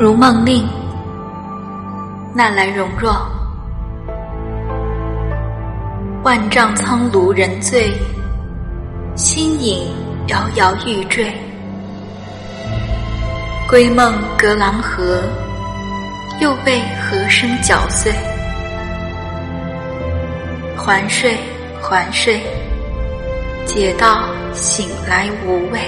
《如梦令》纳兰容若，万丈苍庐人醉，心影摇摇欲坠。归梦隔狼河，又被河声搅碎。还睡，还睡，解到醒来无味。